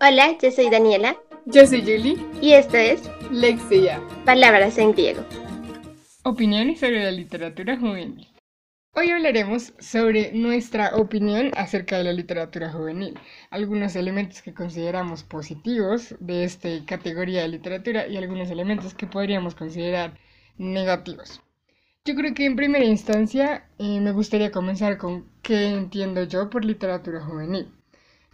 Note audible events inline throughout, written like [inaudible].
Hola, yo soy Daniela. Yo soy Julie. Y esto es Lexia. Palabras en griego. Opiniones sobre la literatura juvenil. Hoy hablaremos sobre nuestra opinión acerca de la literatura juvenil, algunos elementos que consideramos positivos de esta categoría de literatura y algunos elementos que podríamos considerar negativos. Yo creo que en primera instancia eh, me gustaría comenzar con qué entiendo yo por literatura juvenil.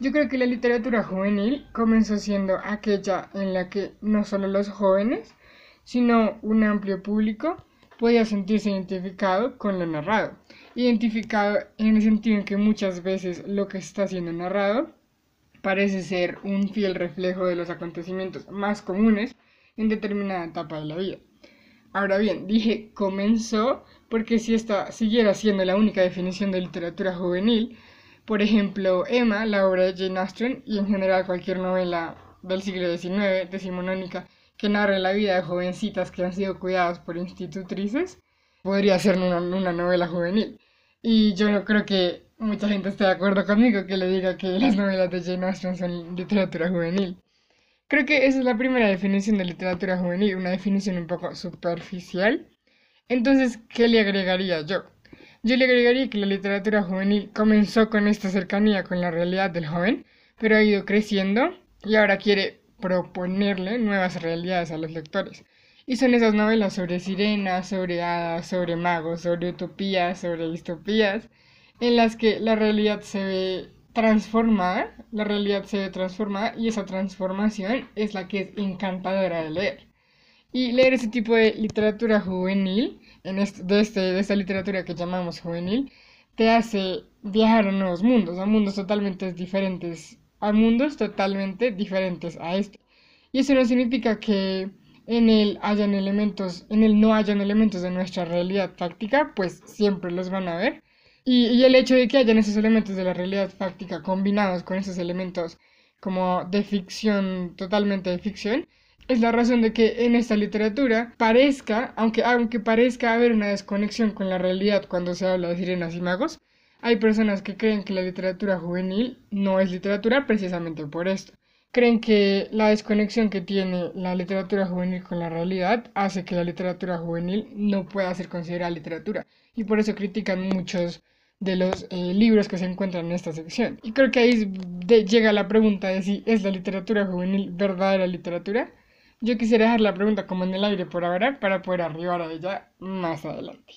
Yo creo que la literatura juvenil comenzó siendo aquella en la que no solo los jóvenes, sino un amplio público podía sentirse identificado con lo narrado. Identificado en el sentido en que muchas veces lo que está siendo narrado parece ser un fiel reflejo de los acontecimientos más comunes en determinada etapa de la vida. Ahora bien, dije comenzó porque si esta siguiera siendo la única definición de literatura juvenil, por ejemplo, Emma, la obra de Jane Austen, y en general cualquier novela del siglo XIX, decimonónica, que narre la vida de jovencitas que han sido cuidadas por institutrices, podría ser una, una novela juvenil. Y yo no creo que mucha gente esté de acuerdo conmigo que le diga que las novelas de Jane Austen son literatura juvenil. Creo que esa es la primera definición de literatura juvenil, una definición un poco superficial. Entonces, ¿qué le agregaría yo? Yo le agregaría que la literatura juvenil comenzó con esta cercanía con la realidad del joven, pero ha ido creciendo y ahora quiere proponerle nuevas realidades a los lectores. Y son esas novelas sobre sirenas, sobre hadas, sobre magos, sobre utopías, sobre distopías, en las que la realidad se ve transformada, la realidad se ve transformada y esa transformación es la que es encantadora de leer. Y leer ese tipo de literatura juvenil en de, este, de esta literatura que llamamos juvenil, te hace viajar a nuevos mundos, a mundos totalmente diferentes, a mundos totalmente diferentes a este. Y eso no significa que en él hayan elementos, en él no hayan elementos de nuestra realidad fáctica, pues siempre los van a ver. Y, y el hecho de que hayan esos elementos de la realidad fáctica combinados con esos elementos como de ficción, totalmente de ficción, es la razón de que en esta literatura parezca, aunque, aunque parezca haber una desconexión con la realidad cuando se habla de sirenas y magos, hay personas que creen que la literatura juvenil no es literatura precisamente por esto. Creen que la desconexión que tiene la literatura juvenil con la realidad hace que la literatura juvenil no pueda ser considerada literatura y por eso critican muchos de los eh, libros que se encuentran en esta sección. Y creo que ahí llega la pregunta de si es la literatura juvenil verdadera literatura yo quisiera dejar la pregunta como en el aire por ahora para poder arribar a ella más adelante.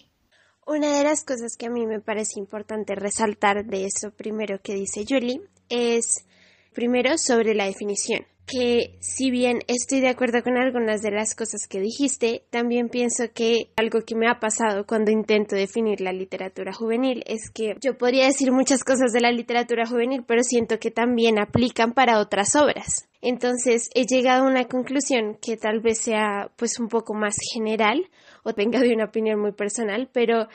Una de las cosas que a mí me parece importante resaltar de eso primero que dice Julie es primero sobre la definición que si bien estoy de acuerdo con algunas de las cosas que dijiste, también pienso que algo que me ha pasado cuando intento definir la literatura juvenil es que yo podría decir muchas cosas de la literatura juvenil, pero siento que también aplican para otras obras. Entonces he llegado a una conclusión que tal vez sea pues un poco más general o venga de una opinión muy personal, pero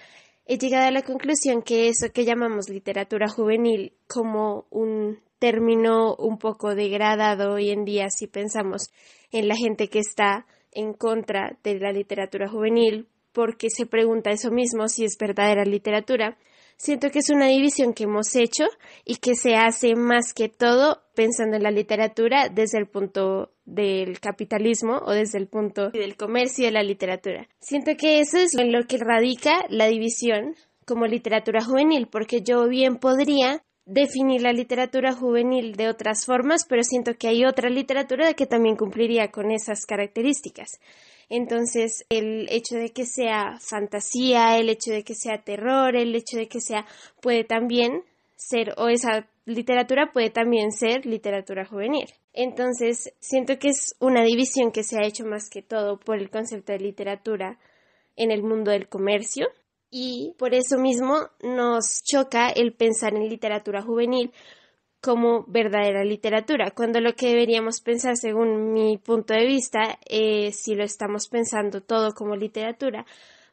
he llegado a la conclusión que eso que llamamos literatura juvenil como un término un poco degradado hoy en día si pensamos en la gente que está en contra de la literatura juvenil porque se pregunta eso mismo si es verdadera literatura. Siento que es una división que hemos hecho y que se hace más que todo pensando en la literatura desde el punto del capitalismo o desde el punto del comercio de la literatura. Siento que eso es en lo que radica la división como literatura juvenil, porque yo bien podría definir la literatura juvenil de otras formas, pero siento que hay otra literatura que también cumpliría con esas características. Entonces, el hecho de que sea fantasía, el hecho de que sea terror, el hecho de que sea puede también ser o esa literatura puede también ser literatura juvenil. Entonces, siento que es una división que se ha hecho más que todo por el concepto de literatura en el mundo del comercio, y por eso mismo nos choca el pensar en literatura juvenil como verdadera literatura, cuando lo que deberíamos pensar, según mi punto de vista, si lo estamos pensando todo como literatura,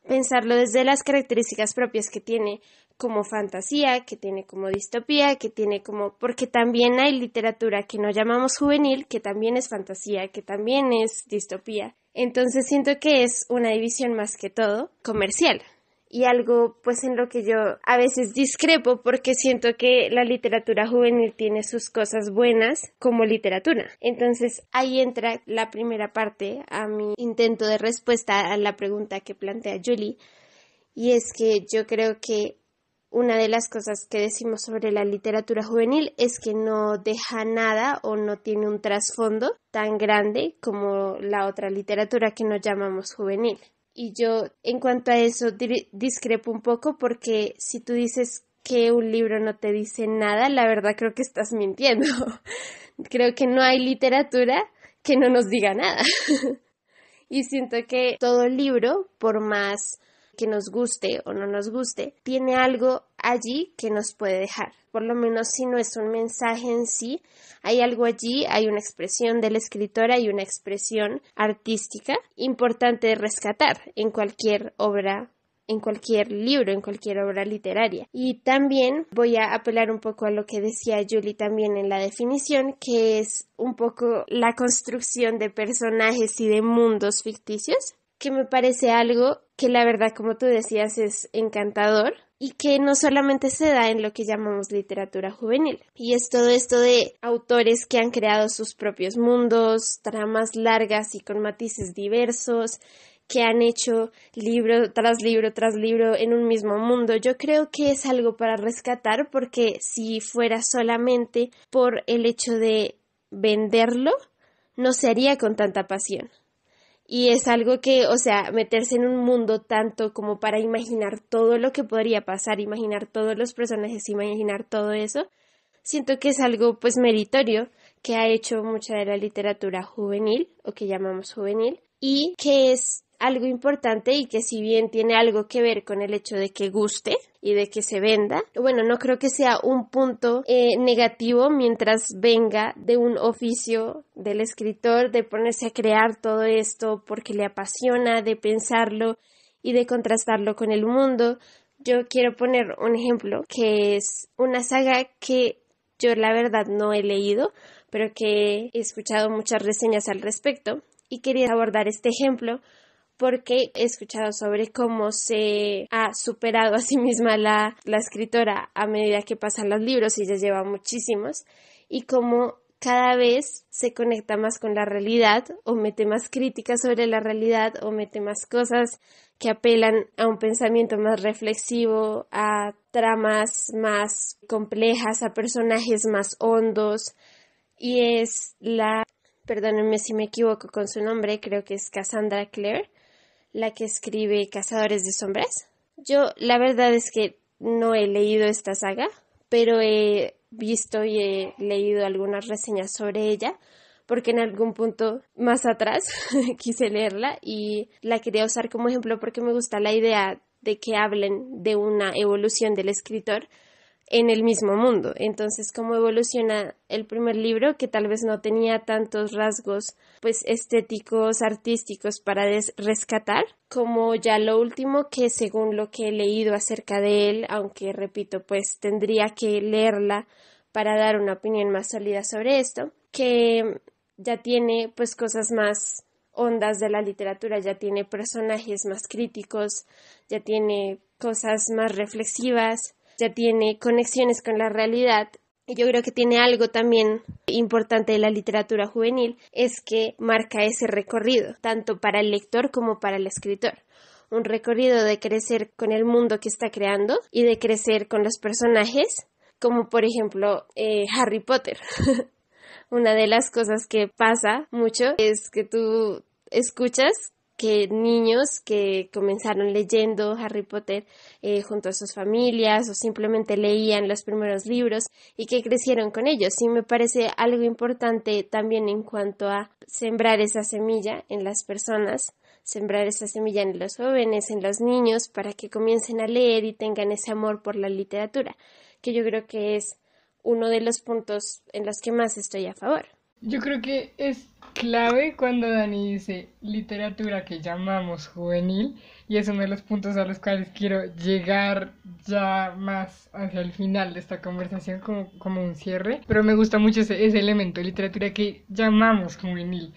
pensarlo desde las características propias que tiene como fantasía, que tiene como distopía, que tiene como... porque también hay literatura que no llamamos juvenil, que también es fantasía, que también es distopía. Entonces siento que es una división más que todo comercial, y algo pues en lo que yo a veces discrepo porque siento que la literatura juvenil tiene sus cosas buenas como literatura. Entonces ahí entra la primera parte a mi intento de respuesta a la pregunta que plantea Julie y es que yo creo que una de las cosas que decimos sobre la literatura juvenil es que no deja nada o no tiene un trasfondo tan grande como la otra literatura que nos llamamos juvenil. Y yo en cuanto a eso discrepo un poco porque si tú dices que un libro no te dice nada, la verdad creo que estás mintiendo. [laughs] creo que no hay literatura que no nos diga nada. [laughs] y siento que todo libro, por más que nos guste o no nos guste, tiene algo allí que nos puede dejar. Por lo menos si no es un mensaje en sí, hay algo allí, hay una expresión de la escritora y una expresión artística importante de rescatar en cualquier obra en cualquier libro, en cualquier obra literaria. Y también voy a apelar un poco a lo que decía Julie también en la definición, que es un poco la construcción de personajes y de mundos ficticios, que me parece algo que la verdad, como tú decías, es encantador y que no solamente se da en lo que llamamos literatura juvenil. Y es todo esto de autores que han creado sus propios mundos, tramas largas y con matices diversos, que han hecho libro tras libro tras libro en un mismo mundo. Yo creo que es algo para rescatar porque si fuera solamente por el hecho de venderlo, no se haría con tanta pasión. Y es algo que, o sea, meterse en un mundo tanto como para imaginar todo lo que podría pasar, imaginar todos los personajes, imaginar todo eso, siento que es algo pues meritorio que ha hecho mucha de la literatura juvenil o que llamamos juvenil y que es algo importante y que si bien tiene algo que ver con el hecho de que guste y de que se venda, bueno, no creo que sea un punto eh, negativo mientras venga de un oficio del escritor de ponerse a crear todo esto porque le apasiona, de pensarlo y de contrastarlo con el mundo. Yo quiero poner un ejemplo que es una saga que yo la verdad no he leído, pero que he escuchado muchas reseñas al respecto y quería abordar este ejemplo porque he escuchado sobre cómo se ha superado a sí misma la, escritora a medida que pasan los libros y ya lleva muchísimos y cómo cada vez se conecta más con la realidad o mete más críticas sobre la realidad o mete más cosas que apelan a un pensamiento más reflexivo, a tramas más complejas, a personajes más hondos. Y es la, perdónenme si me equivoco con su nombre, creo que es Cassandra Clare, la que escribe Cazadores de Sombras. Yo la verdad es que no he leído esta saga, pero he visto y he leído algunas reseñas sobre ella porque en algún punto más atrás [laughs] quise leerla y la quería usar como ejemplo porque me gusta la idea de que hablen de una evolución del escritor en el mismo mundo. Entonces, cómo evoluciona el primer libro, que tal vez no tenía tantos rasgos pues estéticos, artísticos para rescatar, como ya lo último que según lo que he leído acerca de él, aunque repito, pues tendría que leerla para dar una opinión más sólida sobre esto, que ya tiene pues cosas más ondas de la literatura, ya tiene personajes más críticos, ya tiene cosas más reflexivas, ya tiene conexiones con la realidad. Y yo creo que tiene algo también importante de la literatura juvenil, es que marca ese recorrido, tanto para el lector como para el escritor un recorrido de crecer con el mundo que está creando y de crecer con los personajes, como por ejemplo eh, Harry Potter. [laughs] Una de las cosas que pasa mucho es que tú escuchas que niños que comenzaron leyendo Harry Potter eh, junto a sus familias o simplemente leían los primeros libros y que crecieron con ellos. Y me parece algo importante también en cuanto a sembrar esa semilla en las personas sembrar esa semilla en los jóvenes, en los niños, para que comiencen a leer y tengan ese amor por la literatura, que yo creo que es uno de los puntos en los que más estoy a favor. Yo creo que es clave cuando Dani dice literatura que llamamos juvenil y es uno de los puntos a los cuales quiero llegar ya más hacia el final de esta conversación como, como un cierre, pero me gusta mucho ese, ese elemento, literatura que llamamos juvenil.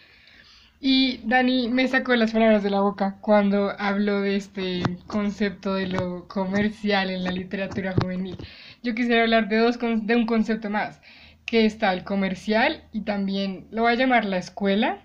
Y Dani me sacó las palabras de la boca cuando habló de este concepto de lo comercial en la literatura juvenil. Yo quisiera hablar de, dos, de un concepto más, que está el comercial y también lo voy a llamar la escuela.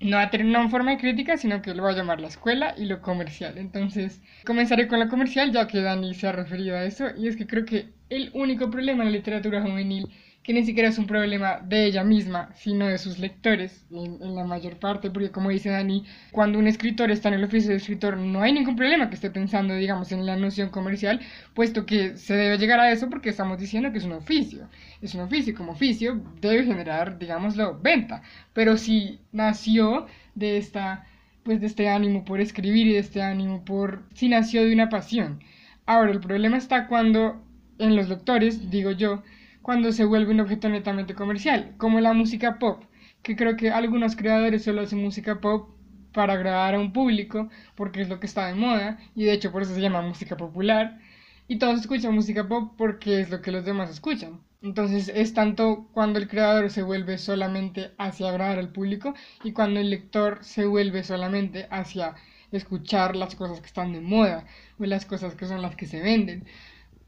No, a tener, no en forma de crítica, sino que lo voy a llamar la escuela y lo comercial. Entonces, comenzaré con la comercial, ya que Dani se ha referido a eso, y es que creo que el único problema en la literatura juvenil que ni siquiera es un problema de ella misma, sino de sus lectores, en, la mayor parte, porque como dice Dani, cuando un escritor está en el oficio de escritor, no hay ningún problema que esté pensando, digamos, en la noción comercial, puesto que se debe llegar a eso porque estamos diciendo que es un oficio. Es un oficio, como oficio debe generar, digámoslo, venta. Pero si nació de esta pues de este ánimo por escribir y de este ánimo por si nació de una pasión. Ahora, el problema está cuando en los lectores, digo yo, cuando se vuelve un objeto netamente comercial, como la música pop, que creo que algunos creadores solo hacen música pop para agradar a un público, porque es lo que está de moda, y de hecho por eso se llama música popular, y todos escuchan música pop porque es lo que los demás escuchan. Entonces es tanto cuando el creador se vuelve solamente hacia agradar al público y cuando el lector se vuelve solamente hacia escuchar las cosas que están de moda o las cosas que son las que se venden.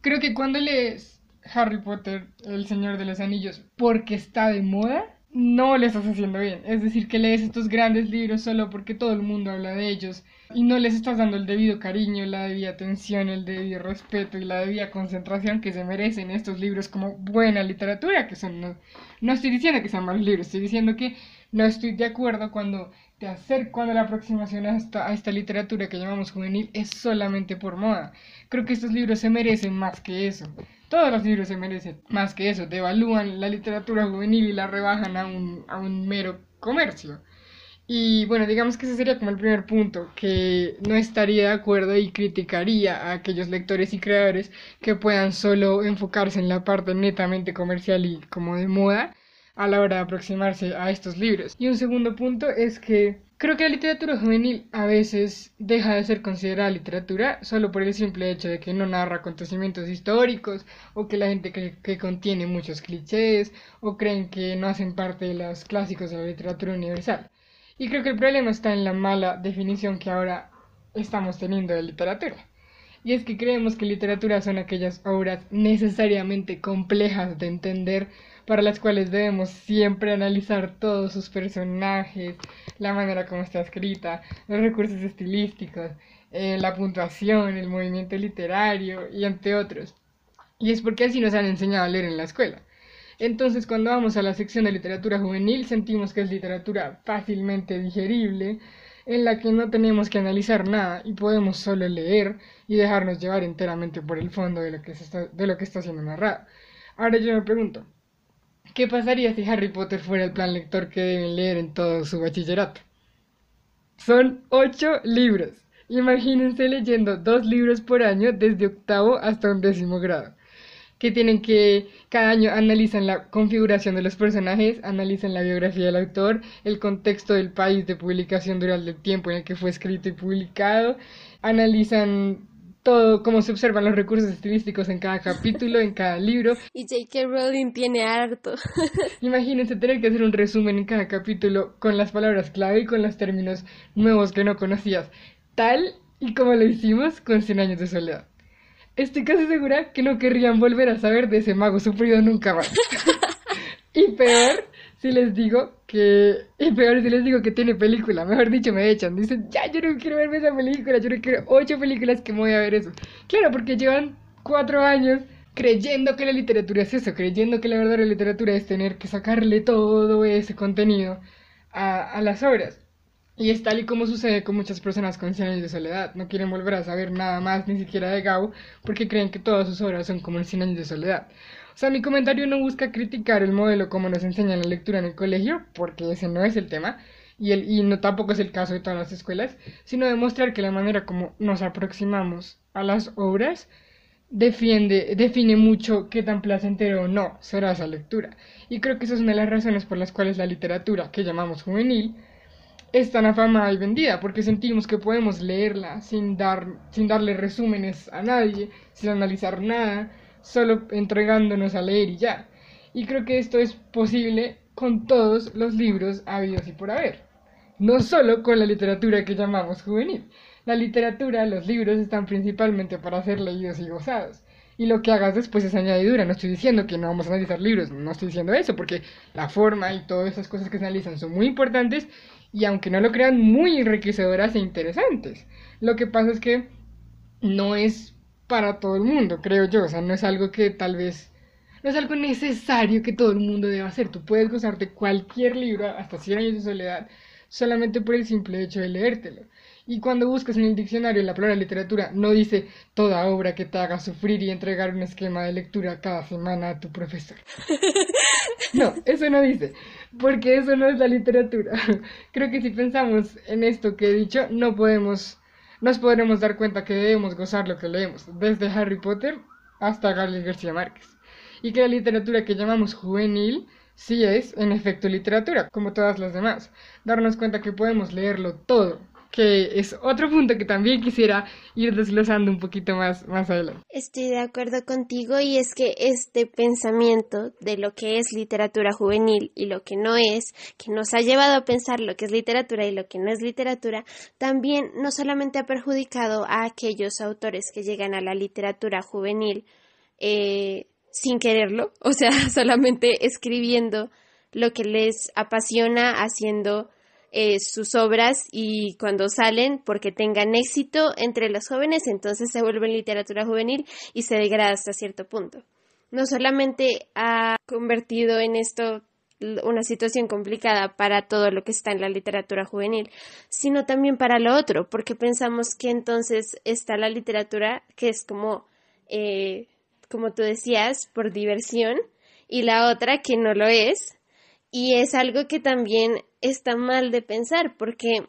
Creo que cuando lees Harry Potter, El Señor de los Anillos, porque está de moda, no le estás haciendo bien. Es decir, que lees estos grandes libros solo porque todo el mundo habla de ellos y no les estás dando el debido cariño, la debida atención, el debido respeto y la debida concentración que se merecen estos libros como buena literatura, que son... No, no estoy diciendo que sean malos libros, estoy diciendo que no estoy de acuerdo cuando te acerco cuando la aproximación a esta, a esta literatura que llamamos juvenil es solamente por moda. Creo que estos libros se merecen más que eso. Todos los libros se merecen más que eso. Devalúan la literatura juvenil y la rebajan a un, a un mero comercio. Y bueno, digamos que ese sería como el primer punto, que no estaría de acuerdo y criticaría a aquellos lectores y creadores que puedan solo enfocarse en la parte netamente comercial y como de moda a la hora de aproximarse a estos libros. Y un segundo punto es que creo que la literatura juvenil a veces deja de ser considerada literatura solo por el simple hecho de que no narra acontecimientos históricos o que la gente cree que contiene muchos clichés o creen que no hacen parte de los clásicos de la literatura universal. Y creo que el problema está en la mala definición que ahora estamos teniendo de literatura. Y es que creemos que literatura son aquellas obras necesariamente complejas de entender para las cuales debemos siempre analizar todos sus personajes, la manera como está escrita, los recursos estilísticos, eh, la puntuación, el movimiento literario y entre otros. Y es porque así nos han enseñado a leer en la escuela. Entonces, cuando vamos a la sección de literatura juvenil, sentimos que es literatura fácilmente digerible, en la que no tenemos que analizar nada y podemos solo leer y dejarnos llevar enteramente por el fondo de lo que, está, de lo que está siendo narrado. Ahora yo me pregunto, ¿Qué pasaría si Harry Potter fuera el plan lector que deben leer en todo su bachillerato? Son ocho libros. Imagínense leyendo dos libros por año desde octavo hasta un décimo grado. Que tienen que, cada año analizan la configuración de los personajes, analizan la biografía del autor, el contexto del país de publicación durante el tiempo en el que fue escrito y publicado, analizan todo, cómo se observan los recursos estilísticos en cada capítulo, en cada libro. Y J.K. Rowling tiene harto. [laughs] Imagínense tener que hacer un resumen en cada capítulo con las palabras clave y con los términos nuevos que no conocías, tal y como lo hicimos con Cien años de soledad. Estoy casi segura que no querrían volver a saber de ese mago sufrido nunca más. [laughs] y peor, si les digo que. Y peor si les digo que tiene película. Mejor dicho, me echan. Dicen, ya, yo no quiero verme esa película. Yo no quiero ocho películas que me voy a ver eso. Claro, porque llevan cuatro años creyendo que la literatura es eso. Creyendo que la verdadera literatura es tener que sacarle todo ese contenido a, a las obras. Y es tal y como sucede con muchas personas con 100 años de soledad. No quieren volver a saber nada más, ni siquiera de Gao, porque creen que todas sus obras son como el 100 años de soledad. Sea, mi comentario no busca criticar el modelo como nos enseñan la lectura en el colegio, porque ese no es el tema, y, el, y no tampoco es el caso de todas las escuelas, sino demostrar que la manera como nos aproximamos a las obras defiende, define mucho qué tan placentero o no será esa lectura. Y creo que esa es una de las razones por las cuales la literatura, que llamamos juvenil, es tan afamada y vendida, porque sentimos que podemos leerla sin, dar, sin darle resúmenes a nadie, sin analizar nada, solo entregándonos a leer y ya. Y creo que esto es posible con todos los libros habidos y por haber. no solo con la literatura que llamamos juvenil. La literatura, los libros están principalmente para ser leídos y gozados. Y lo que hagas después es añadidura. No estoy diciendo que no vamos a analizar libros, no estoy diciendo eso, porque la forma y todas esas cosas que se analizan son muy importantes y aunque no lo crean, muy enriquecedoras e interesantes. Lo que pasa es que no es para todo el mundo, creo yo. O sea, no es algo que tal vez no es algo necesario que todo el mundo deba hacer. Tú puedes gozarte cualquier libro, hasta 100 años de soledad, solamente por el simple hecho de leértelo. Y cuando buscas en el diccionario la palabra literatura, no dice toda obra que te haga sufrir y entregar un esquema de lectura cada semana a tu profesor. No, eso no dice, porque eso no es la literatura. [laughs] Creo que si pensamos en esto que he dicho, no podemos, nos podremos dar cuenta que debemos gozar lo que leemos, desde Harry Potter hasta Gabriel García Márquez. Y que la literatura que llamamos juvenil sí es, en efecto, literatura, como todas las demás. Darnos cuenta que podemos leerlo todo, que es otro punto que también quisiera ir desglosando un poquito más, más adelante. Estoy de acuerdo contigo y es que este pensamiento de lo que es literatura juvenil y lo que no es, que nos ha llevado a pensar lo que es literatura y lo que no es literatura, también no solamente ha perjudicado a aquellos autores que llegan a la literatura juvenil eh, sin quererlo, o sea, [laughs] solamente escribiendo lo que les apasiona, haciendo eh, sus obras y cuando salen, porque tengan éxito entre los jóvenes, entonces se vuelven literatura juvenil y se degrada hasta cierto punto. No solamente ha convertido en esto una situación complicada para todo lo que está en la literatura juvenil, sino también para lo otro, porque pensamos que entonces está la literatura que es como, eh, como tú decías, por diversión, y la otra que no lo es, y es algo que también está mal de pensar porque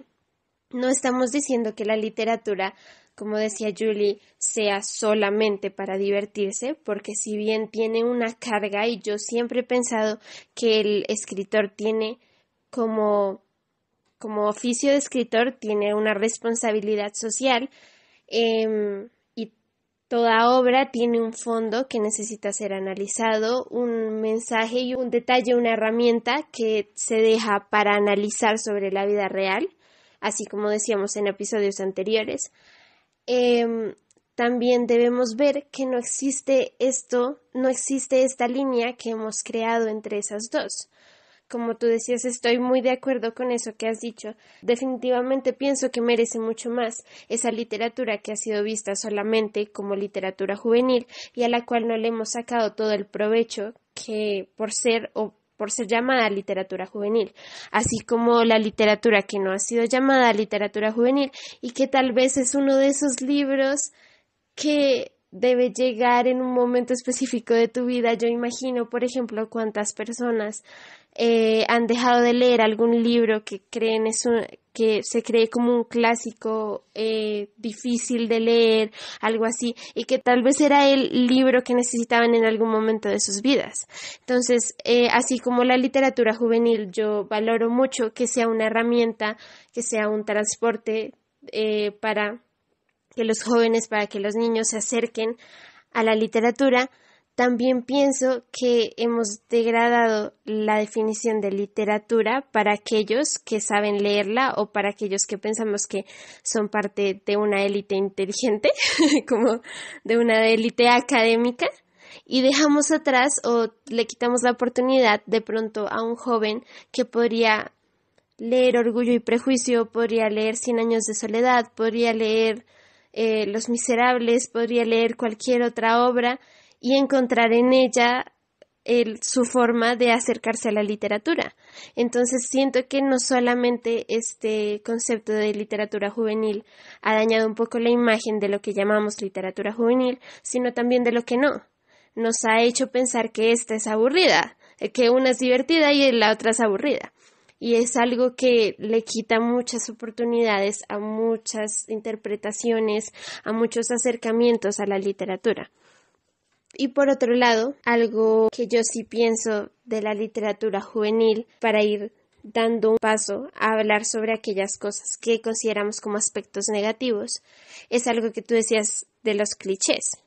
no estamos diciendo que la literatura, como decía Julie, sea solamente para divertirse, porque si bien tiene una carga y yo siempre he pensado que el escritor tiene como como oficio de escritor tiene una responsabilidad social eh, Toda obra tiene un fondo que necesita ser analizado, un mensaje y un detalle, una herramienta que se deja para analizar sobre la vida real, así como decíamos en episodios anteriores. Em, también debemos ver que no existe esto, no existe esta línea que hemos creado entre esas dos como tú decías, estoy muy de acuerdo con eso que has dicho. Definitivamente pienso que merece mucho más esa literatura que ha sido vista solamente como literatura juvenil y a la cual no le hemos sacado todo el provecho que por ser o por ser llamada literatura juvenil, así como la literatura que no ha sido llamada literatura juvenil y que tal vez es uno de esos libros que debe llegar en un momento específico de tu vida. Yo imagino, por ejemplo, cuántas personas eh, han dejado de leer algún libro que creen es que se cree como un clásico eh, difícil de leer, algo así, y que tal vez era el libro que necesitaban en algún momento de sus vidas. Entonces, eh, así como la literatura juvenil, yo valoro mucho que sea una herramienta, que sea un transporte para que los jóvenes, para que los niños se acerquen a la literatura, también pienso que hemos degradado la definición de literatura para aquellos que saben leerla o para aquellos que pensamos que son parte de una élite inteligente, [laughs] como de una élite académica, y dejamos atrás o le quitamos la oportunidad de pronto a un joven que podría leer Orgullo y Prejuicio, podría leer Cien años de soledad, podría leer eh, Los Miserables, podría leer cualquier otra obra y encontrar en ella el, su forma de acercarse a la literatura. Entonces siento que no solamente este concepto de literatura juvenil ha dañado un poco la imagen de lo que llamamos literatura juvenil, sino también de lo que no. Nos ha hecho pensar que esta es aburrida, que una es divertida y la otra es aburrida. Y es algo que le quita muchas oportunidades a muchas interpretaciones, a muchos acercamientos a la literatura. Y por otro lado, algo que yo sí pienso de la literatura juvenil para ir dando un paso a hablar sobre aquellas cosas que consideramos como aspectos negativos, es algo que tú decías de los clichés.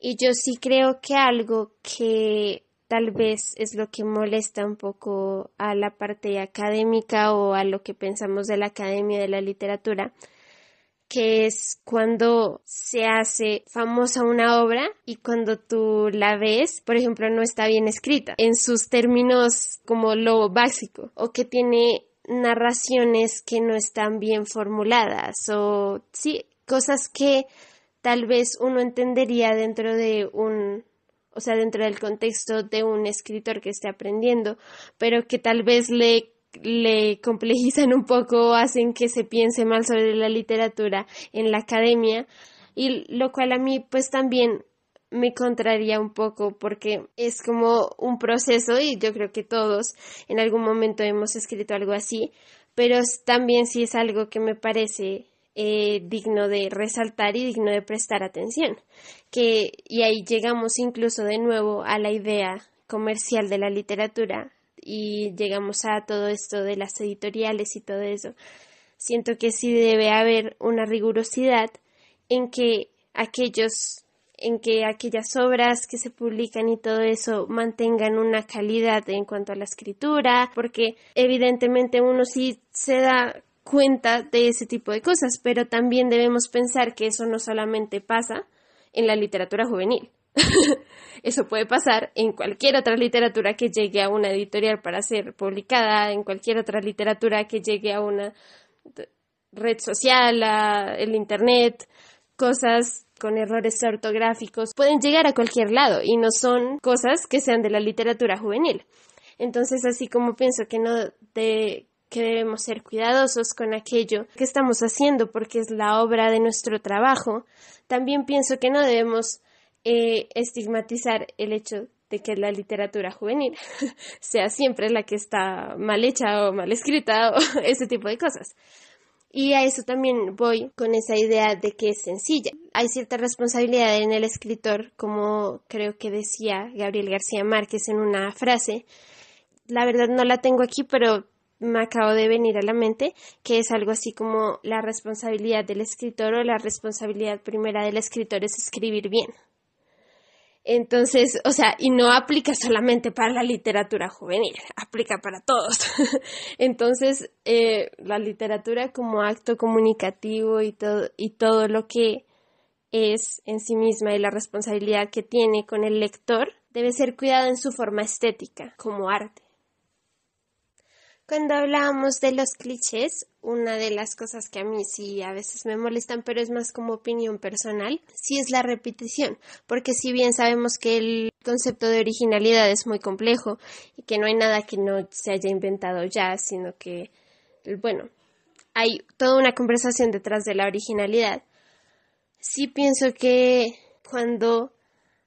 Y yo sí creo que algo que tal vez es lo que molesta un poco a la parte académica o a lo que pensamos de la academia de la literatura, que es cuando se hace famosa una obra y cuando tú la ves, por ejemplo, no está bien escrita en sus términos como lo básico o que tiene narraciones que no están bien formuladas o sí, cosas que tal vez uno entendería dentro de un o sea, dentro del contexto de un escritor que esté aprendiendo, pero que tal vez le le complejizan un poco, hacen que se piense mal sobre la literatura en la academia y lo cual a mí pues también me contraría un poco porque es como un proceso y yo creo que todos en algún momento hemos escrito algo así, pero también sí es algo que me parece eh, digno de resaltar y digno de prestar atención. Que, y ahí llegamos incluso de nuevo a la idea comercial de la literatura, y llegamos a todo esto de las editoriales y todo eso, siento que sí debe haber una rigurosidad en que aquellos en que aquellas obras que se publican y todo eso mantengan una calidad en cuanto a la escritura, porque evidentemente uno sí se da cuenta de ese tipo de cosas, pero también debemos pensar que eso no solamente pasa en la literatura juvenil. [laughs] Eso puede pasar en cualquier otra literatura que llegue a una editorial para ser publicada, en cualquier otra literatura que llegue a una red social, el internet, cosas con errores ortográficos, pueden llegar a cualquier lado y no son cosas que sean de la literatura juvenil. Entonces, así como pienso que no que debemos ser cuidadosos con aquello que estamos haciendo porque es la obra de nuestro trabajo, también pienso que no debemos eh, estigmatizar el hecho de que la literatura juvenil [laughs] sea siempre la que está mal hecha o mal escrita o [laughs] ese tipo de cosas. Y a eso también voy con esa idea de que es sencilla. Hay cierta responsabilidad en el escritor, como creo que decía Gabriel García Márquez en una frase. La verdad no la tengo aquí, pero me acabo de venir a la mente, que es algo así como la responsabilidad del escritor o la responsabilidad primera del escritor es escribir bien. Entonces, o sea, y no aplica solamente para la literatura juvenil, aplica para todos. [laughs] Entonces, eh, la literatura como acto comunicativo y todo, y todo lo que es en sí misma y la responsabilidad que tiene con el lector debe ser cuidado en su forma estética, como arte. Cuando hablábamos de los clichés, una de las cosas que a mí sí a veces me molestan, pero es más como opinión personal, sí es la repetición, porque si bien sabemos que el concepto de originalidad es muy complejo y que no hay nada que no se haya inventado ya, sino que, bueno, hay toda una conversación detrás de la originalidad, sí pienso que cuando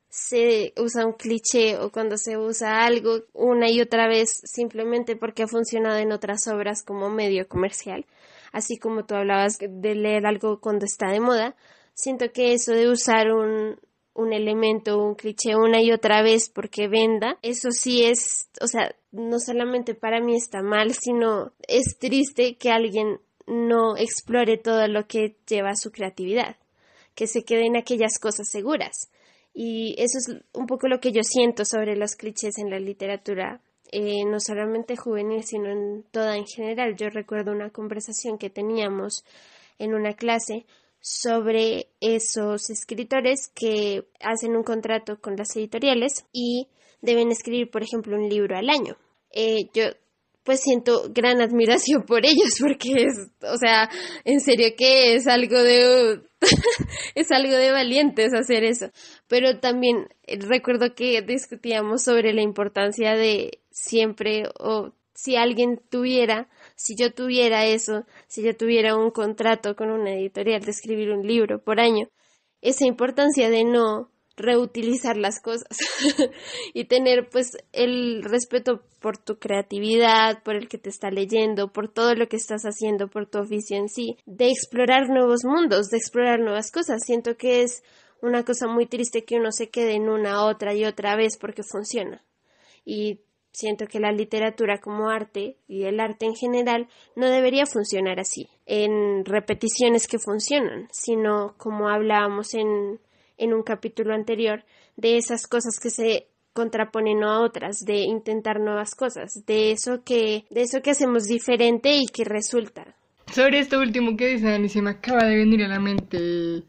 se usa un cliché o cuando se usa algo una y otra vez simplemente porque ha funcionado en otras obras como medio comercial, así como tú hablabas de leer algo cuando está de moda, siento que eso de usar un, un elemento, un cliché una y otra vez porque venda, eso sí es, o sea, no solamente para mí está mal, sino es triste que alguien no explore todo lo que lleva a su creatividad, que se quede en aquellas cosas seguras. Y eso es un poco lo que yo siento sobre los clichés en la literatura, eh, no solamente juvenil, sino en toda en general. Yo recuerdo una conversación que teníamos en una clase sobre esos escritores que hacen un contrato con las editoriales y deben escribir, por ejemplo, un libro al año. Eh, yo pues siento gran admiración por ellos porque es, o sea, en serio que es algo de [laughs] es algo de valientes hacer eso. Pero también eh, recuerdo que discutíamos sobre la importancia de siempre o si alguien tuviera, si yo tuviera eso, si yo tuviera un contrato con una editorial de escribir un libro por año, esa importancia de no reutilizar las cosas [laughs] y tener pues el respeto por tu creatividad, por el que te está leyendo, por todo lo que estás haciendo, por tu oficio en sí, de explorar nuevos mundos, de explorar nuevas cosas. Siento que es una cosa muy triste que uno se quede en una otra y otra vez porque funciona. Y siento que la literatura como arte y el arte en general no debería funcionar así, en repeticiones que funcionan, sino como hablábamos en en un capítulo anterior de esas cosas que se contraponen a otras, de intentar nuevas cosas, de eso que, de eso que hacemos diferente y que resulta. Sobre esto último que dice Dani, se me acaba de venir a la mente,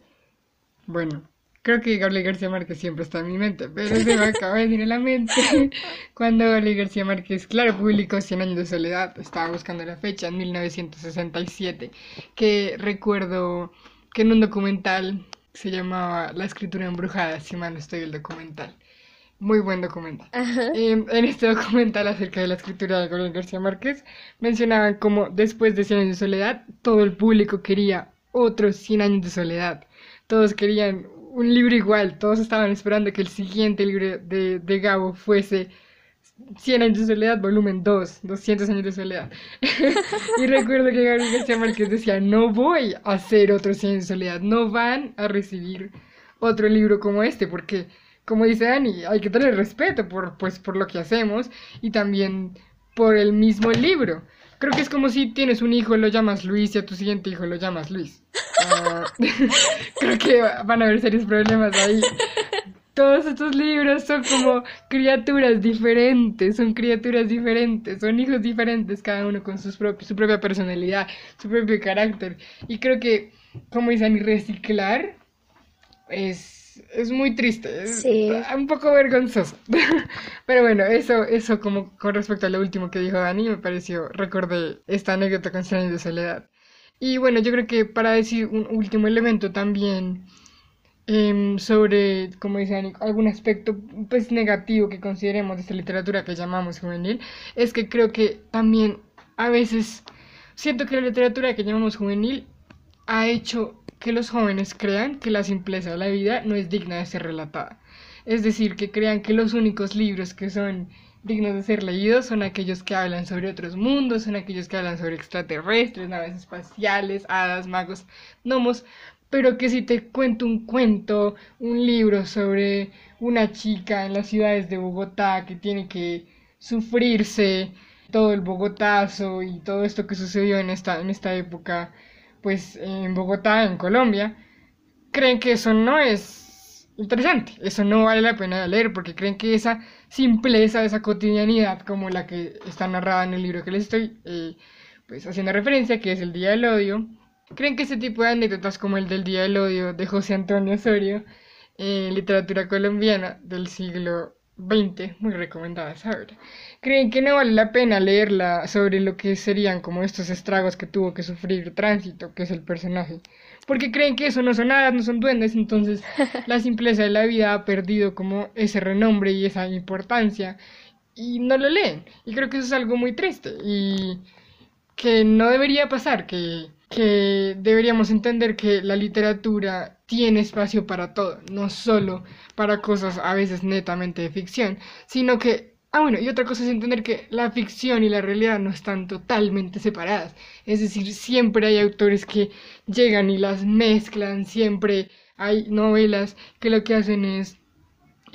bueno, creo que Gabriel García Márquez siempre está en mi mente, pero se me acaba de venir a la mente [laughs] cuando Gabriel García Márquez, claro, publicó Cien años de soledad, estaba buscando la fecha, en 1967, que recuerdo que en un documental se llamaba La escritura embrujada, si mal no estoy el documental. Muy buen documental. en este documental acerca de la escritura de Gabriel García Márquez, mencionaban como después de 100 años de soledad, todo el público quería otros 100 años de soledad. Todos querían un libro igual, todos estaban esperando que el siguiente libro de, de Gabo fuese 100 años de soledad, volumen 2, 200 años de soledad. [laughs] y recuerdo que Gabriel García Márquez decía, no voy a hacer otro 100 años de soledad, no van a recibir otro libro como este, porque, como dice Dani, hay que tener respeto por, pues, por lo que hacemos y también por el mismo libro. Creo que es como si tienes un hijo, lo llamas Luis y a tu siguiente hijo lo llamas Luis. Ah, [laughs] creo que van a haber serios problemas ahí todos estos libros son como criaturas diferentes, son criaturas diferentes, son hijos diferentes, cada uno con sus su propia personalidad, su propio carácter. Y creo que, como dicen, reciclar es, es muy triste, es un poco vergonzoso. [laughs] Pero bueno, eso, eso como con respecto a lo último que dijo Dani, me pareció, recordé esta anécdota con Cien de soledad. Y bueno, yo creo que para decir un último elemento también Em, sobre, como dice algún aspecto pues negativo que consideremos de esta literatura que llamamos juvenil, es que creo que también a veces siento que la literatura que llamamos juvenil ha hecho que los jóvenes crean que la simpleza de la vida no es digna de ser relatada. Es decir, que crean que los únicos libros que son dignos de ser leídos son aquellos que hablan sobre otros mundos, son aquellos que hablan sobre extraterrestres, naves espaciales, hadas, magos, gnomos, pero que si te cuento un cuento, un libro sobre una chica en las ciudades de Bogotá que tiene que sufrirse todo el Bogotazo y todo esto que sucedió en esta, en esta época, pues en Bogotá, en Colombia, creen que eso no es interesante, eso no vale la pena leer porque creen que esa simpleza, esa cotidianidad como la que está narrada en el libro que les estoy eh, pues haciendo referencia, que es el Día del Odio, ¿Creen que ese tipo de anécdotas como el del Día del Odio de José Antonio Osorio, en literatura colombiana del siglo XX, muy recomendada esa obra, creen que no vale la pena leerla sobre lo que serían como estos estragos que tuvo que sufrir Tránsito, que es el personaje? Porque creen que eso no son hadas, no son duendes, entonces [laughs] la simpleza de la vida ha perdido como ese renombre y esa importancia y no lo leen. Y creo que eso es algo muy triste y que no debería pasar, que que deberíamos entender que la literatura tiene espacio para todo, no solo para cosas a veces netamente de ficción, sino que, ah bueno, y otra cosa es entender que la ficción y la realidad no están totalmente separadas, es decir, siempre hay autores que llegan y las mezclan, siempre hay novelas que lo que hacen es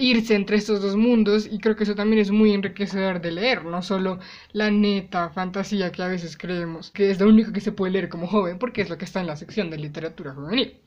irse entre estos dos mundos y creo que eso también es muy enriquecedor de leer, no solo la neta fantasía que a veces creemos que es lo único que se puede leer como joven porque es lo que está en la sección de literatura juvenil.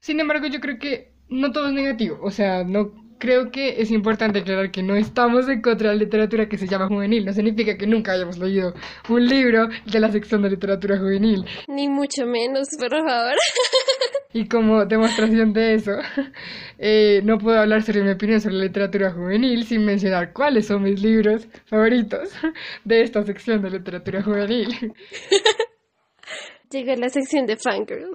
Sin embargo, yo creo que no todo es negativo, o sea, no creo que es importante aclarar que no estamos en contra de la literatura que se llama juvenil. No significa que nunca hayamos leído un libro de la sección de literatura juvenil. Ni mucho menos, por favor. [laughs] Y como demostración de eso, [laughs] eh, no puedo hablar sobre mi opinión sobre la literatura juvenil sin mencionar cuáles son mis libros favoritos [laughs] de esta sección de literatura juvenil. [laughs] Llega la sección de Fangirl.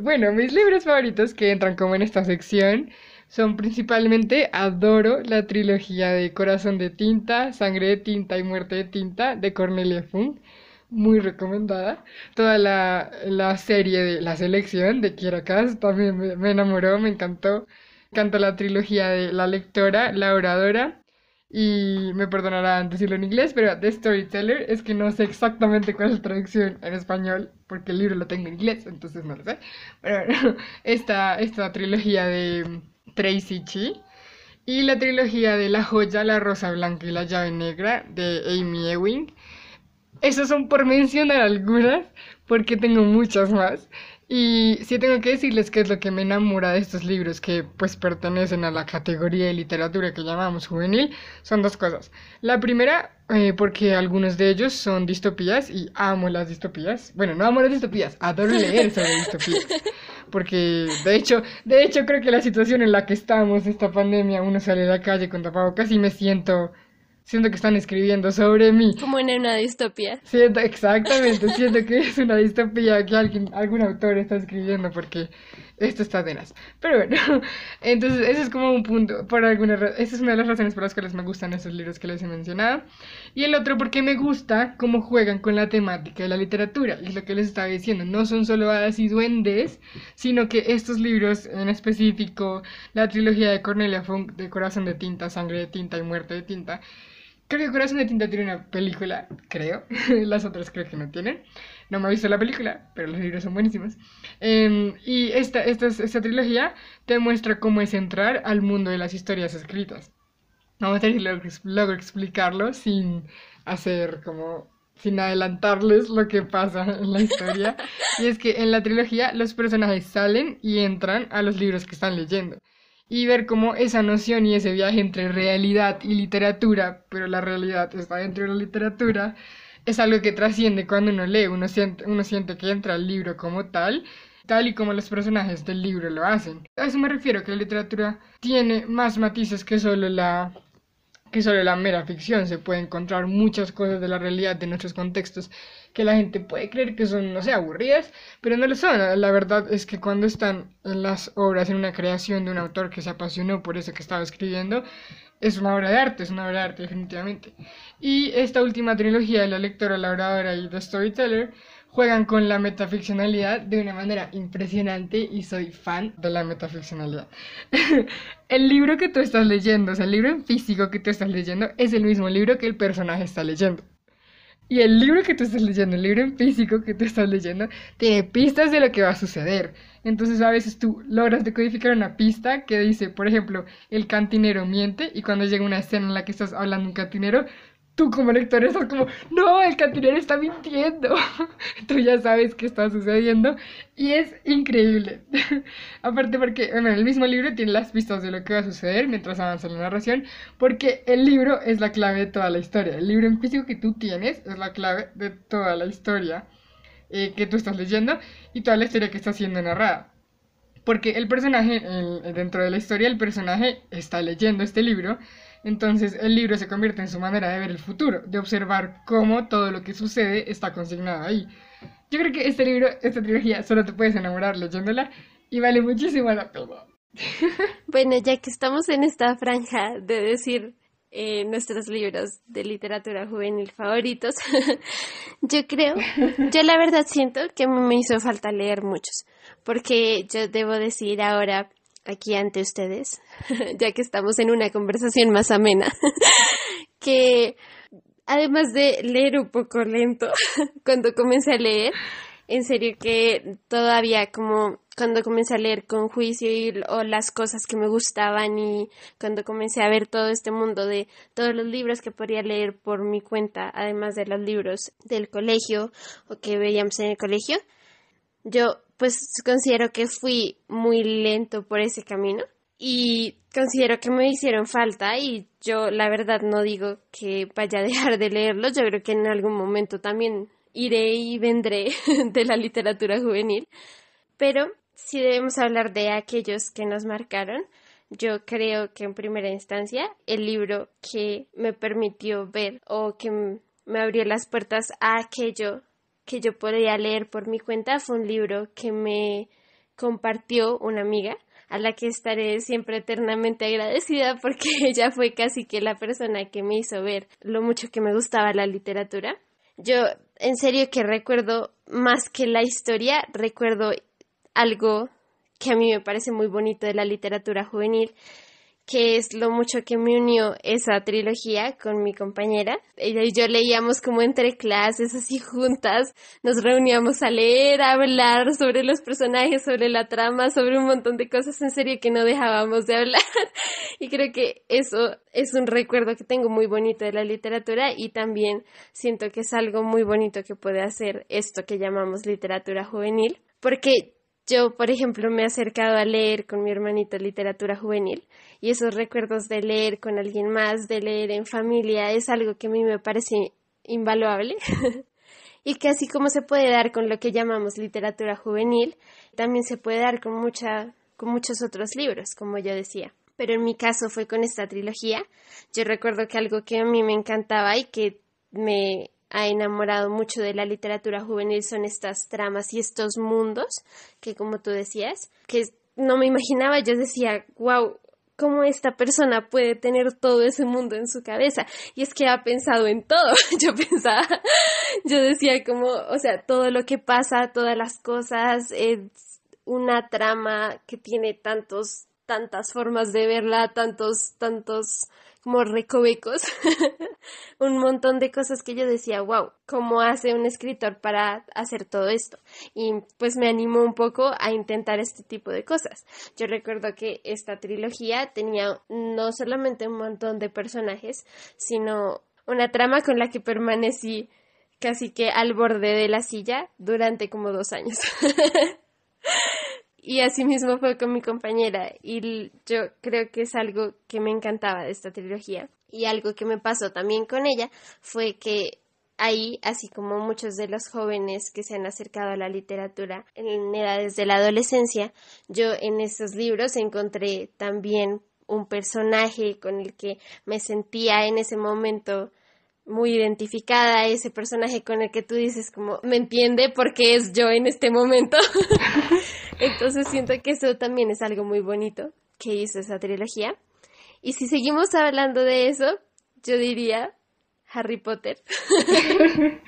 Bueno, mis libros favoritos que entran como en esta sección son principalmente Adoro la trilogía de Corazón de Tinta, Sangre de Tinta y Muerte de Tinta de Cornelia Funk muy recomendada. Toda la, la, serie de La Selección de Kiera también me, enamoró, me encantó. Canta la trilogía de La Lectora, La Oradora y me perdonarán decirlo en inglés, pero The Storyteller es que no sé exactamente cuál es la traducción en español, porque el libro lo tengo en inglés, entonces no lo sé. Pero bueno, [laughs] esta, esta trilogía de Tracy Chi y la trilogía de La Joya, La Rosa Blanca y La Llave Negra de Amy Ewing esos son por mencionar algunas, porque tengo muchas más. Y sí tengo que decirles que es lo que me enamora de estos libros que pues pertenecen a la categoría de literatura que llamamos juvenil, son dos cosas. La primera, eh, porque algunos de ellos son distopías y amo las distopías. Bueno, no amo las distopías, adoro leer sobre [laughs] distopías. Porque de hecho, de hecho creo que la situación en la que estamos, esta pandemia, uno sale a la calle con tapabocas y me siento siento que están escribiendo sobre mí. Como en una distopía. Siento, exactamente, siento que es una distopía que alguien, algún autor está escribiendo porque esto está nas. Pero bueno, [laughs] entonces ese es como un punto, por alguna esa es una de las razones por las cuales me gustan esos libros que les he mencionado. Y el otro porque me gusta cómo juegan con la temática de la literatura. Y es lo que les estaba diciendo, no son solo hadas y duendes, sino que estos libros en específico, la trilogía de Cornelia Funk, de Corazón de Tinta, Sangre de Tinta y Muerte de Tinta, Creo que Corazón de Tinta tiene una película, creo. [laughs] Las otras creo que no tienen. No me he visto la película, pero los libros son buenísimos. Em, y esta, esta, esta trilogía te muestra cómo es entrar al mundo de las historias escritas. Vamos a ver si logro, explicarlo sin hacer como sin adelantarles lo que pasa en la historia. [laughs] y es que en la trilogía los personajes salen y entran a los libros que están leyendo y ver cómo esa noción y ese viaje entre realidad y literatura, pero la realidad está dentro de la literatura, es algo que trasciende cuando uno lee, uno siente, uno siente que entra al libro como tal, tal y como los personajes del libro lo hacen. A eso me refiero, que la literatura tiene más matices que solo la que solo la mera ficción, se puede encontrar muchas cosas de la realidad de nuestros contextos que la gente puede creer que son, no sé, aburridas, pero no lo son. La verdad es que cuando están en las obras, en una creación de un autor que se apasionó por eso que estaba escribiendo, es una obra de arte, es una obra de arte definitivamente. Y esta última trilogía de La lectora, la oradora y The Storyteller juegan con la metaficcionalidad de una manera impresionante y soy fan de la metaficcionalidad. [laughs] el libro que tú estás leyendo, o sea, el libro en físico que tú estás leyendo, es el mismo libro que el personaje está leyendo. Y el libro que tú estás leyendo, el libro en físico que tú estás leyendo, tiene pistas de lo que va a suceder. Entonces a veces tú logras decodificar una pista que dice, por ejemplo, el cantinero miente y cuando llega una escena en la que estás hablando un cantinero, tú como lector estás como, no, el cantinero está mintiendo. [laughs] tú ya sabes qué está sucediendo y es increíble. [laughs] Aparte porque, bueno, el mismo libro tiene las pistas de lo que va a suceder mientras avanza la narración, porque el libro es la clave de toda la historia. El libro en físico que tú tienes es la clave de toda la historia eh, que tú estás leyendo y toda la historia que está siendo narrada. Porque el personaje, dentro de la historia, el personaje está leyendo este libro entonces el libro se convierte en su manera de ver el futuro, de observar cómo todo lo que sucede está consignado ahí. Yo creo que este libro, esta trilogía, solo te puedes enamorar leyéndola y vale muchísimo la pena. [laughs] Bueno, ya que estamos en esta franja de decir eh, nuestros libros de literatura juvenil favoritos, [laughs] yo creo, yo la verdad siento que me hizo falta leer muchos, porque yo debo decir ahora aquí ante ustedes, [laughs] ya que estamos en una conversación más amena, [laughs] que además de leer un poco lento, [laughs] cuando comencé a leer, en serio que todavía como cuando comencé a leer con juicio y, o las cosas que me gustaban y cuando comencé a ver todo este mundo de todos los libros que podía leer por mi cuenta, además de los libros del colegio o que veíamos en el colegio, yo pues considero que fui muy lento por ese camino y considero que me hicieron falta y yo la verdad no digo que vaya a [laughs] dejar de leerlos, yo creo que en algún momento también iré y vendré [laughs] de la literatura juvenil, pero si debemos hablar de aquellos que nos marcaron, yo creo que en primera instancia el libro que me permitió ver o que me abrió las puertas a aquello que yo podía leer por mi cuenta fue un libro que me compartió una amiga a la que estaré siempre eternamente agradecida porque [laughs] ella fue casi que la persona que me hizo ver lo mucho que me gustaba la literatura. Yo en serio que recuerdo más que la historia, recuerdo algo que a mí me parece muy bonito de la literatura juvenil que es lo mucho que me unió esa trilogía con mi compañera. Ella y yo leíamos como entre clases, así juntas, nos reuníamos a leer, a hablar sobre los personajes, sobre la trama, sobre un montón de cosas en serio que no dejábamos de hablar. [laughs] y creo que eso es un recuerdo que tengo muy bonito de la literatura y también siento que es algo muy bonito que puede hacer esto que llamamos literatura juvenil, porque yo, por ejemplo, me he acercado a leer con mi hermanito literatura juvenil y esos recuerdos de leer con alguien más, de leer en familia, es algo que a mí me parece invaluable. [laughs] y que así como se puede dar con lo que llamamos literatura juvenil, también se puede dar con, mucha, con muchos otros libros, como yo decía. Pero en mi caso fue con esta trilogía. Yo recuerdo que algo que a mí me encantaba y que me ha enamorado mucho de la literatura juvenil son estas tramas y estos mundos que, como tú decías, que no me imaginaba, yo decía, wow, cómo esta persona puede tener todo ese mundo en su cabeza. Y es que ha pensado en todo. [laughs] Yo pensaba, yo decía como, o sea, todo lo que pasa, todas las cosas, es una trama que tiene tantos, tantas formas de verla, tantos, tantos como recovecos, [laughs] un montón de cosas que yo decía, wow, ¿cómo hace un escritor para hacer todo esto? Y pues me animó un poco a intentar este tipo de cosas. Yo recuerdo que esta trilogía tenía no solamente un montón de personajes, sino una trama con la que permanecí casi que al borde de la silla durante como dos años. [laughs] Y así mismo fue con mi compañera y yo creo que es algo que me encantaba de esta trilogía. Y algo que me pasó también con ella fue que ahí, así como muchos de los jóvenes que se han acercado a la literatura en edades de la adolescencia, yo en esos libros encontré también un personaje con el que me sentía en ese momento muy identificada, ese personaje con el que tú dices como, me entiende porque es yo en este momento. [laughs] [laughs] Entonces siento que eso también es algo muy bonito que hizo esa trilogía. Y si seguimos hablando de eso, yo diría Harry Potter. [laughs]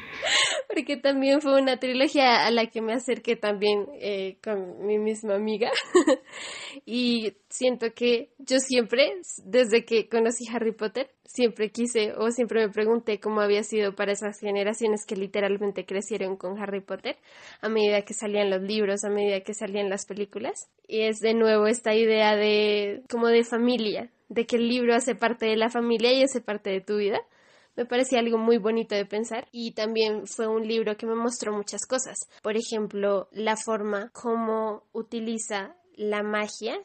Porque también fue una trilogía a la que me acerqué también eh, con mi misma amiga. [laughs] y siento que yo siempre, desde que conocí Harry Potter, siempre quise o siempre me pregunté cómo había sido para esas generaciones que literalmente crecieron con Harry Potter a medida que salían los libros, a medida que salían las películas. Y es de nuevo esta idea de como de familia, de que el libro hace parte de la familia y hace parte de tu vida me parecía algo muy bonito de pensar y también fue un libro que me mostró muchas cosas. Por ejemplo, la forma como utiliza la magia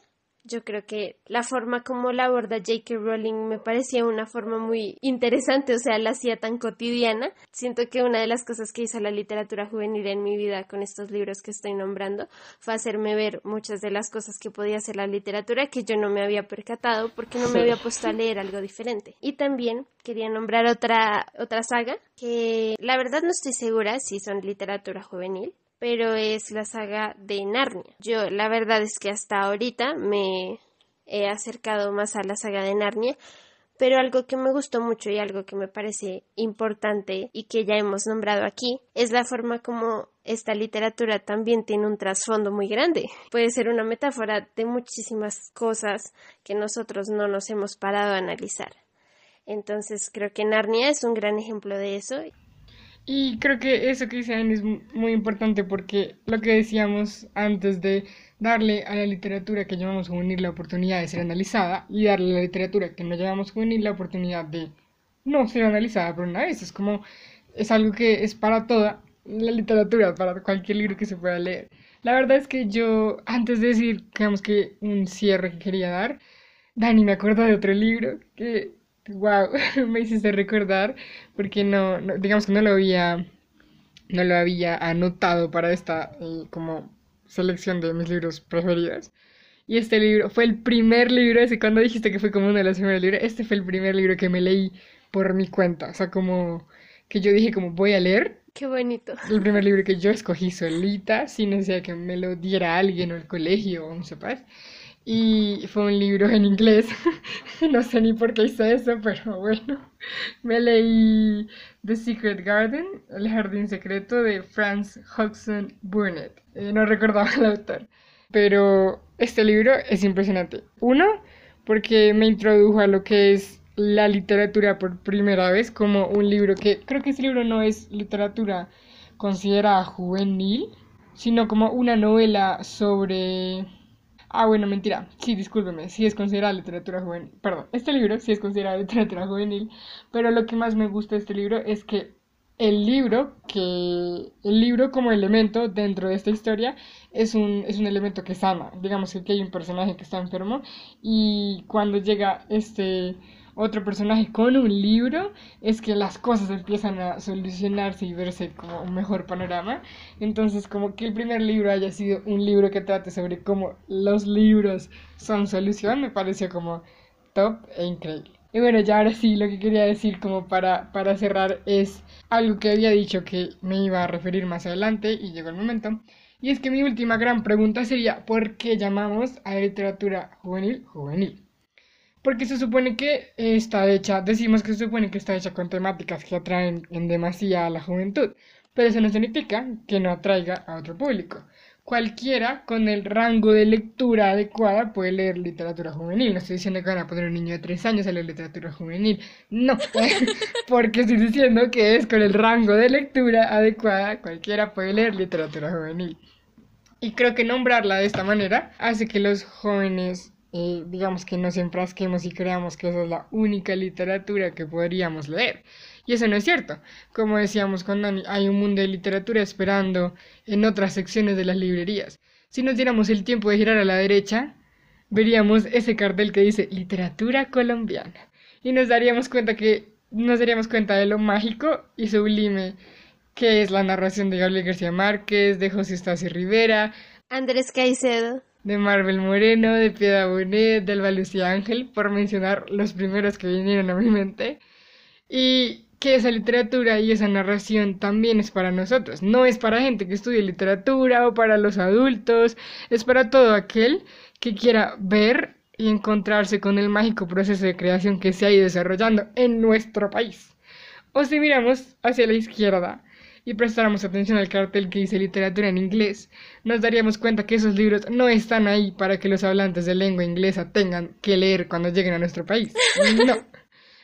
yo creo que la forma como la aborda J.K. Rowling me parecía una forma muy interesante, o sea, la hacía tan cotidiana. Siento que una de las cosas que hizo la literatura juvenil en mi vida con estos libros que estoy nombrando fue hacerme ver muchas de las cosas que podía hacer la literatura que yo no me había percatado porque no me había puesto a leer algo diferente. Y también quería nombrar otra, otra saga que la verdad no estoy segura si son literatura juvenil, pero es la saga de Narnia. Yo la verdad es que hasta ahorita me he acercado más a la saga de Narnia, pero algo que me gustó mucho y algo que me parece importante y que ya hemos nombrado aquí es la forma como esta literatura también tiene un trasfondo muy grande. Puede ser una metáfora de muchísimas cosas que nosotros no nos hemos parado a analizar. Entonces creo que Narnia es un gran ejemplo de eso. Y creo que eso que dicen es muy importante porque lo que decíamos antes de darle a la literatura que llamamos juvenil la oportunidad de ser analizada y darle a la literatura que no llamamos juvenil la oportunidad de no ser analizada por una vez. Es como, es algo que es para toda la literatura, para cualquier libro que se pueda leer. La verdad es que yo, antes de decir, digamos que un cierre que quería dar, Dani, me acuerdo de otro libro que Wow, [laughs] me hiciste recordar porque no, digamos que no lo había no lo había anotado para esta eh, como selección de mis libros preferidos. Y este libro fue el primer libro, así cuando dijiste que fue como uno de los primeros libros, este fue el primer libro que me leí por mi cuenta, o sea, como que yo dije como voy a leer. Qué bonito. El primer libro que yo escogí solita, sin necesidad que me lo diera alguien o el colegio o no sepas y fue un libro en inglés. [laughs] no sé ni por qué hice eso, pero bueno. Me leí The Secret Garden, El Jardín Secreto de Franz Hodgson Burnett. Eh, no recordaba el autor. Pero este libro es impresionante. Uno, porque me introdujo a lo que es la literatura por primera vez, como un libro que creo que este libro no es literatura considerada juvenil, sino como una novela sobre Ah, bueno, mentira. Sí, discúlpeme. Sí es considerada literatura juvenil. Perdón, este libro sí es considerado [laughs] literatura juvenil. Pero lo que más me gusta de este libro es que el libro, que el libro como elemento dentro de esta historia es un, es un elemento que sana. Digamos que aquí hay un personaje que está enfermo y cuando llega este otro personaje con un libro es que las cosas empiezan a solucionarse y verse como un mejor panorama. Entonces, como que el primer libro haya sido un libro que trate sobre cómo los libros son solución, me pareció como top e increíble. Y bueno, ya ahora sí, lo que quería decir como para, para cerrar es algo que había dicho que me iba a referir más adelante y llegó el momento. Y es que mi última gran pregunta sería, ¿por qué llamamos a literatura juvenil juvenil? Porque se supone que está hecha, decimos que se supone que está hecha con temáticas que atraen en demasía a la juventud, pero eso no significa que no atraiga a otro público cualquiera con el rango de lectura adecuada puede leer literatura juvenil. No estoy diciendo que van a poner un niño de 3 años a leer literatura juvenil. No, [laughs] porque estoy diciendo que es con el rango de lectura adecuada cualquiera puede leer literatura juvenil. Y creo que nombrarla de esta manera hace que los jóvenes, eh, digamos que nos enfrasquemos y creamos que esa es la única literatura que podríamos leer. Y eso no es cierto. Como decíamos con Dani, hay un mundo de literatura esperando en otras secciones de las librerías. Si nos diéramos el tiempo de girar a la derecha, veríamos ese cartel que dice literatura colombiana. Y nos daríamos cuenta que nos daríamos cuenta de lo mágico y sublime que es la narración de Gabriel García Márquez, de José Estacio Rivera, Andrés Caicedo, de Marvel Moreno, de Piedad Bonet, del Lucía Ángel, por mencionar los primeros que vinieron a mi mente. Y que esa literatura y esa narración también es para nosotros. No es para gente que estudie literatura o para los adultos, es para todo aquel que quiera ver y encontrarse con el mágico proceso de creación que se ha ido desarrollando en nuestro país. O si miramos hacia la izquierda y prestáramos atención al cartel que dice literatura en inglés, nos daríamos cuenta que esos libros no están ahí para que los hablantes de lengua inglesa tengan que leer cuando lleguen a nuestro país. [laughs] No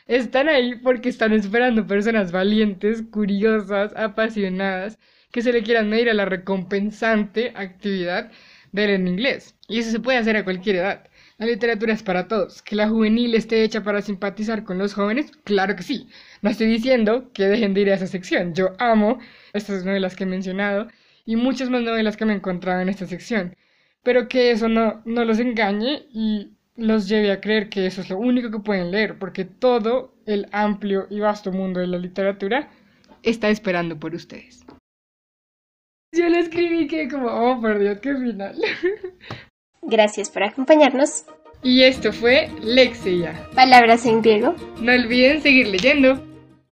están ahí porque están esperando personas valientes, curiosas, apasionadas, que se le quieran medir a la recompensante actividad de leer en inglés. Y eso se puede hacer a cualquier edad. La literatura es para todos. ¿Que la juvenil esté hecha para simpatizar con los jóvenes? Claro que sí. No estoy diciendo que dejen de ir a esa sección. Yo amo estas novelas que he mencionado y muchas más novelas que me he encontrado en esta sección. Pero que eso no, no los engañe y los lleve a creer que eso es lo único que pueden leer, porque todo el amplio y vasto mundo de la literatura está esperando por ustedes. Yo le escribí que como, oh por Dios, qué final. [laughs] Gracias por acompañarnos. Y esto fue Lexia. Palabras en griego. No olviden seguir leyendo.